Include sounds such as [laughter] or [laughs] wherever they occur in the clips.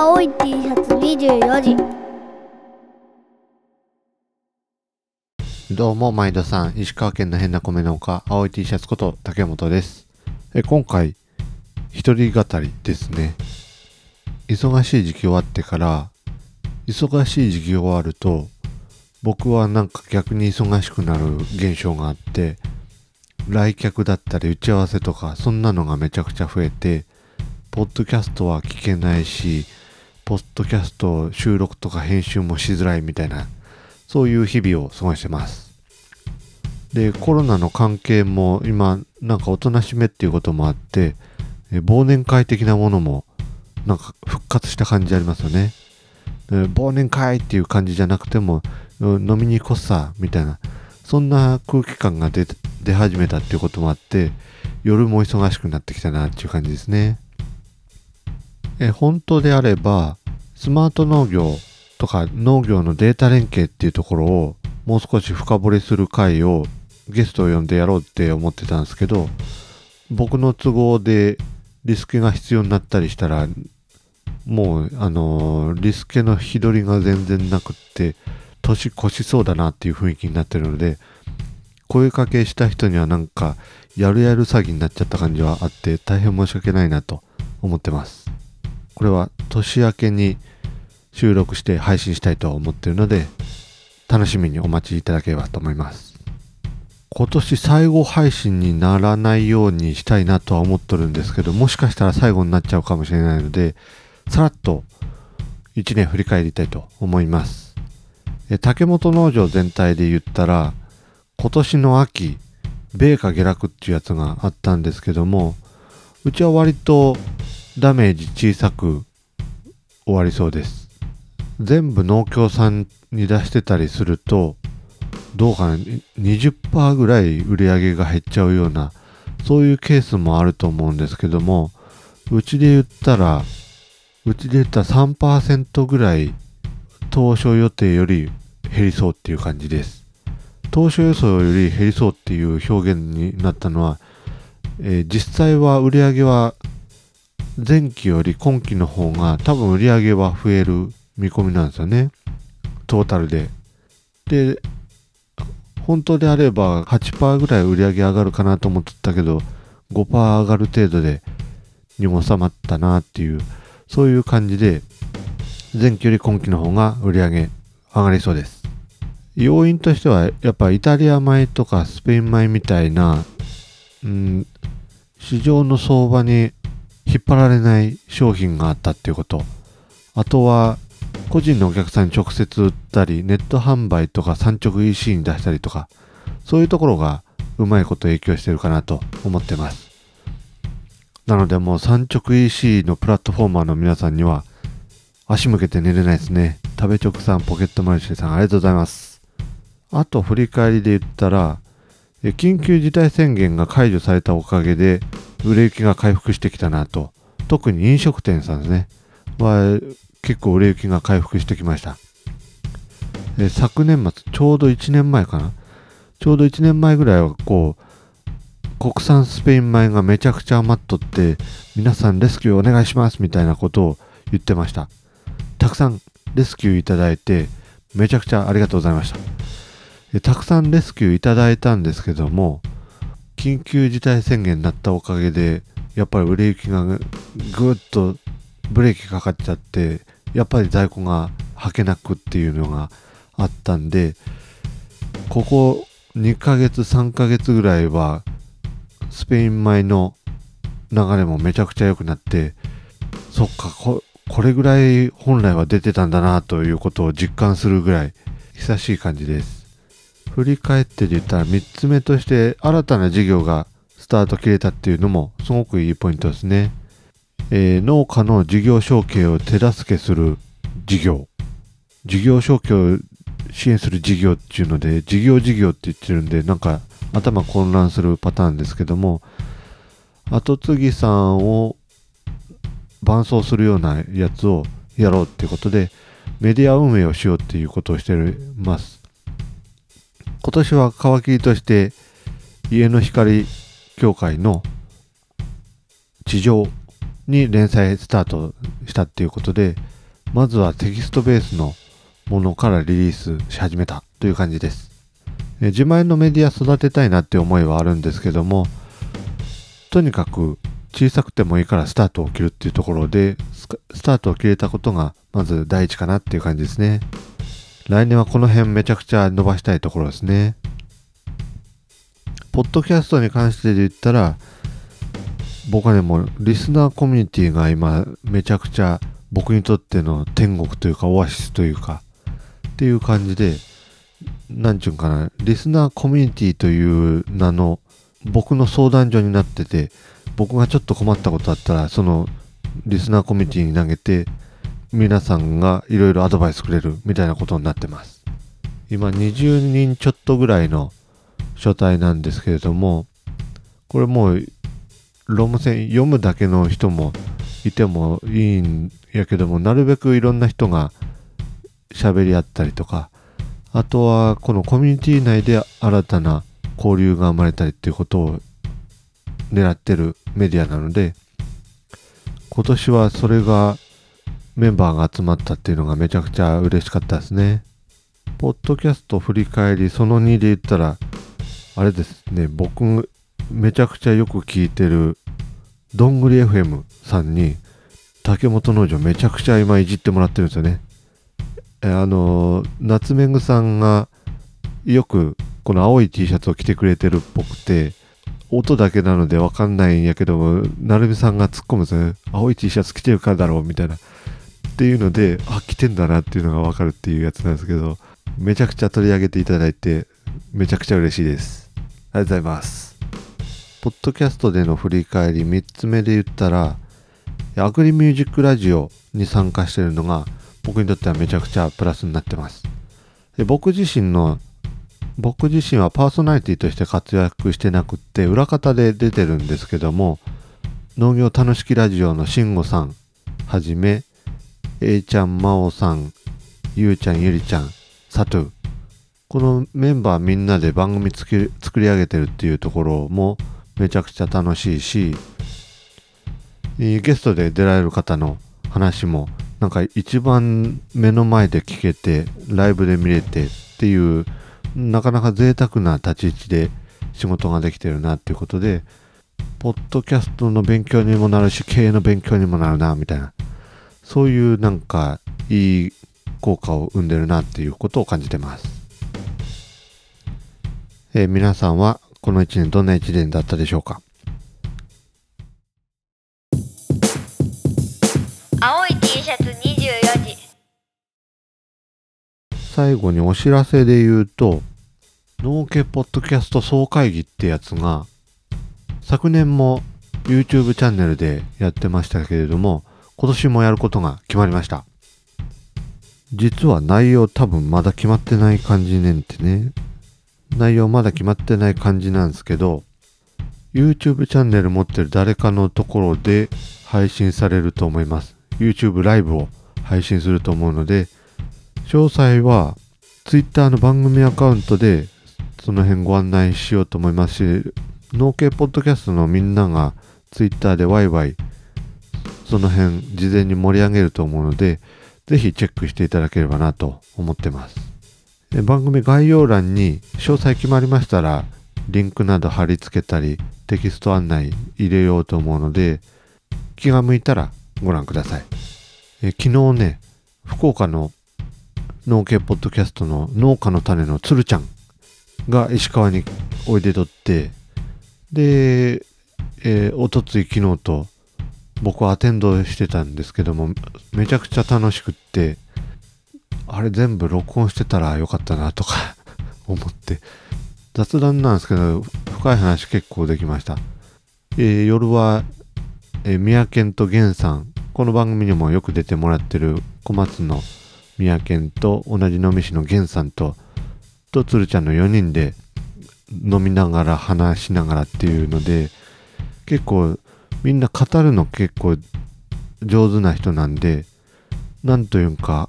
青い T シャツ24時どうも、毎度さん。石川県の変な米農家、青い T シャツこと竹本です。え今回、一人語りですね。忙しい時期終わってから、忙しい時期終わると、僕はなんか逆に忙しくなる現象があって、来客だったり打ち合わせとか、そんなのがめちゃくちゃ増えて、ポッドキャストは聞けないし、ポッドキャスト収録とか編集もしづらいみたいな、そういう日々を過ごしてます。で、コロナの関係も今、なんかおとなしめっていうこともあって、忘年会的なものもなんか復活した感じありますよね。忘年会っていう感じじゃなくても、飲みに行こっさ、みたいな、そんな空気感が出出始めたっていうこともあって、夜も忙しくなってきたなっていう感じですね。え本当であれば、スマート農業とか農業のデータ連携っていうところをもう少し深掘りする回をゲストを呼んでやろうって思ってたんですけど、僕の都合でリスケが必要になったりしたら、もう、あのーリスケの日取りが全然なくって、年越しそうだなっていう雰囲気になってるので、声かけした人にはなんか、やるやる詐欺になっちゃった感じはあって、大変申し訳ないなと思ってます。これは年明けに収録して配信したいと思ってるので、楽しみにお待ちいただければと思います。今年最後配信にならないようにしたいなとは思っとるんですけど、もしかしたら最後になっちゃうかもしれないので、さらっと1年振り返りたいと思います。竹本農場全体で言ったら、今年の秋、米価下落っていうやつがあったんですけども、うちは割とダメージ小さく終わりそうです。全部農協さんに出してたりすると、どうかな、20%ぐらい売り上げが減っちゃうような、そういうケースもあると思うんですけども、うちで言ったら、うちで言ったら3%ぐらい当初予定より減りそうっていう感じです。当初予想より減りそうっていう表現になったのは、えー実際は売り上げは前期より今期の方が多分売り上げは増える見込みなんですよね。トータルで。で、本当であれば8%ぐらい売り上げ上がるかなと思ってたけど、5%上がる程度でにも収まったなっていう、そういう感じで、前期より今期の方が売り上げ上がりそうです。要因としては、やっぱイタリア米とかスペイン米みたいな、うん、市場の相場に引っ張られない商品があったっていうこと。あとは、個人のお客さんに直接売ったり、ネット販売とか産直 EC に出したりとか、そういうところがうまいこと影響してるかなと思ってます。なのでもう産直 EC のプラットフォーマーの皆さんには足向けて寝れないですね。食べ直さん、ポケットマルシェさん、ありがとうございます。あと振り返りで言ったら、緊急事態宣言が解除されたおかげで売れ行きが回復してきたなと。特に飲食店さんですね。は結構売れ行きが回復してきました。え昨年末、ちょうど1年前かな。ちょうど1年前ぐらいはこう、国産スペイン米がめちゃくちゃ余っとって、皆さんレスキューお願いしますみたいなことを言ってました。たくさんレスキューいただいて、めちゃくちゃありがとうございました。たくさんレスキューいただいたんですけども、緊急事態宣言になったおかげで、やっぱり売れ行きがぐっとブレーキかかっちゃって、やっぱり在庫が履けなくっていうのがあったんで、ここ2ヶ月、3ヶ月ぐらいは、スペイン米の流れもめちゃくちゃ良くなって、そっか、これぐらい本来は出てたんだなということを実感するぐらい久しい感じです。振り返ってで言ったら3つ目として新たな事業がスタート切れたっていうのもすごくいいポイントですね。えー農家の事業承継を手助けする事業。事業承継を支援する事業っていうので、事業事業って言ってるんで、なんか頭混乱するパターンですけども、後継ぎさんを伴走するようなやつをやろうっていうことで、メディア運営をしようっていうことをしてます。今年は皮切りとして、家の光協会の地上に連載スタートしたっていうことで、まずはテキストベースのものからリリースし始めたという感じです。自前のメディア育てたいなって思いはあるんですけども、とにかく小さくてもいいからスタートを切るっていうところで、スタートを切れたことがまず第一かなっていう感じですね。来年はこの辺めちゃくちゃ伸ばしたいところですね。ポッドキャストに関してで言ったら、僕はね、もうリスナーコミュニティが今めちゃくちゃ僕にとっての天国というかオアシスというかっていう感じで、なんちゅうんかな、リスナーコミュニティという名の僕の相談所になってて、僕がちょっと困ったことあったら、そのリスナーコミュニティに投げて、皆さんがいろいろアドバイスくれるみたいなことになってます。今20人ちょっとぐらいの書体なんですけれども、これもう、ロム線読むだけの人もいてもいいんやけども、なるべくいろんな人が喋り合ったりとか、あとはこのコミュニティ内で新たな交流が生まれたりっていうことを狙ってるメディアなので、今年はそれがメンバーが集まったっていうのがめちゃくちゃ嬉しかったですね。ポッドキャスト振り返りその2で言ったら、あれですね、僕めちゃくちゃよく聞いてるどんぐり FM さんに竹本農場めちゃくちゃ今いじってもらってるんですよね。あの夏目ぐさんがよくこの青い T シャツを着てくれてるっぽくて音だけなのでわかんないんやけどもなるみさんが突っ込むんですよ青い T シャツ着てるからだろうみたいなっていうのであ着てんだなっていうのがわかるっていうやつなんですけどめちゃくちゃ取り上げていただいてめちゃくちゃ嬉しいですありがとうございますポッドキャストでの振り返り3つ目で言ったらアグリミュージックラジオに参加してるのが僕にとってはめちゃくちゃプラスになってます。で僕自身の僕自身はパーソナリティとして活躍してなくって裏方で出てるんですけども農業楽しきラジオの慎吾さんはじめ A ちゃん真央さんゆうちゃんゆりちゃんサトゥ。このメンバーみんなで番組作り上げてるっていうところもめちゃくちゃ楽しいしゲストで出られる方の話もなんか一番目の前で聞けてライブで見れてっていうなかなか贅沢な立ち位置で仕事ができてるなっていうことでポッドキャストの勉強にもなるし経営の勉強にもなるなみたいな。そういうなんかいい効果を生んでるなっていうことを感じてます、えー皆さんはこの1年どんな1年だったでしょうか？青い T シャツ24時。最後にお知らせで言うと、農家ポッドキャスト総会議ってやつが、昨年も YouTube チャンネルでやってましたけれども、今年もやることが決まりました。実は内容多分まだ決まってない感じねんってね。内容まだ決まってない感じなんですけど、YouTube チャンネル持ってる誰かのところで配信されると思います。YouTube ライブを配信すると思うので、詳細は Twitter の番組アカウントでその辺ご案内しようと思いますし、農系ポッドキャストのみんなが Twitter でワイワイその辺事前に盛り上げると思うので、ぜひチェックしていただければなと思ってます。番組概要欄に詳細決まりましたら、リンクなど貼り付けたり、テキスト案内入れようと思うので、気が向いたらご覧ください。え昨日ね、福岡の農系ポッドキャストの農家の種のつるちゃんが石川においでとって、で、えー、おとつい昨日と僕はアテンドしてたんですけども、めちゃくちゃ楽しくって、あれ全部録音してたらよかったなとか [laughs] 思って、雑談なんですけど、深い話結構できました。えー夜は、えー、宮健と源さん、この番組にもよく出てもらってる小松の宮健と同じ能美市の源さんと、とつるちゃんの4人で飲みながら話しながらっていうので、結構みんな語るの結構上手な人なんで、なんというか、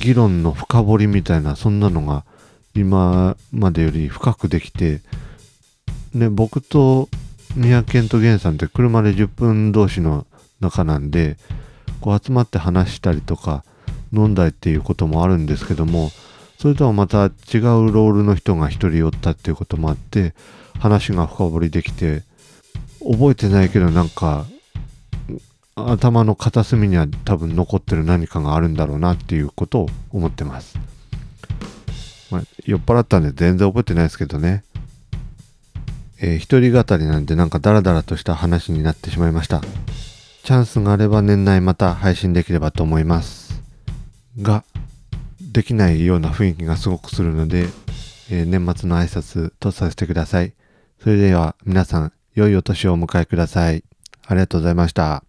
議論の深掘りみたいな、そんなのが今までより深くできて、ね、僕と宮健と源さんって車で10分同士の中なんで、こう集まって話したりとか飲んだりっていうこともあるんですけどもそれとはまた違うロールの人が一人寄ったっていうこともあって話が深掘りできて覚えてないけどなんか頭の片隅には多分残ってる何かがあるんだろうなっていうことを思ってます。まあ、酔っ払ったんで全然覚えてないですけどね。えー、一人語りなんでなんかダラダラとした話になってしまいました。チャンスがあれば年内また配信できればと思います。が、できないような雰囲気がすごくするので、えー、年末の挨拶とさせてください。それでは皆さん、良いお年をお迎えください。ありがとうございました。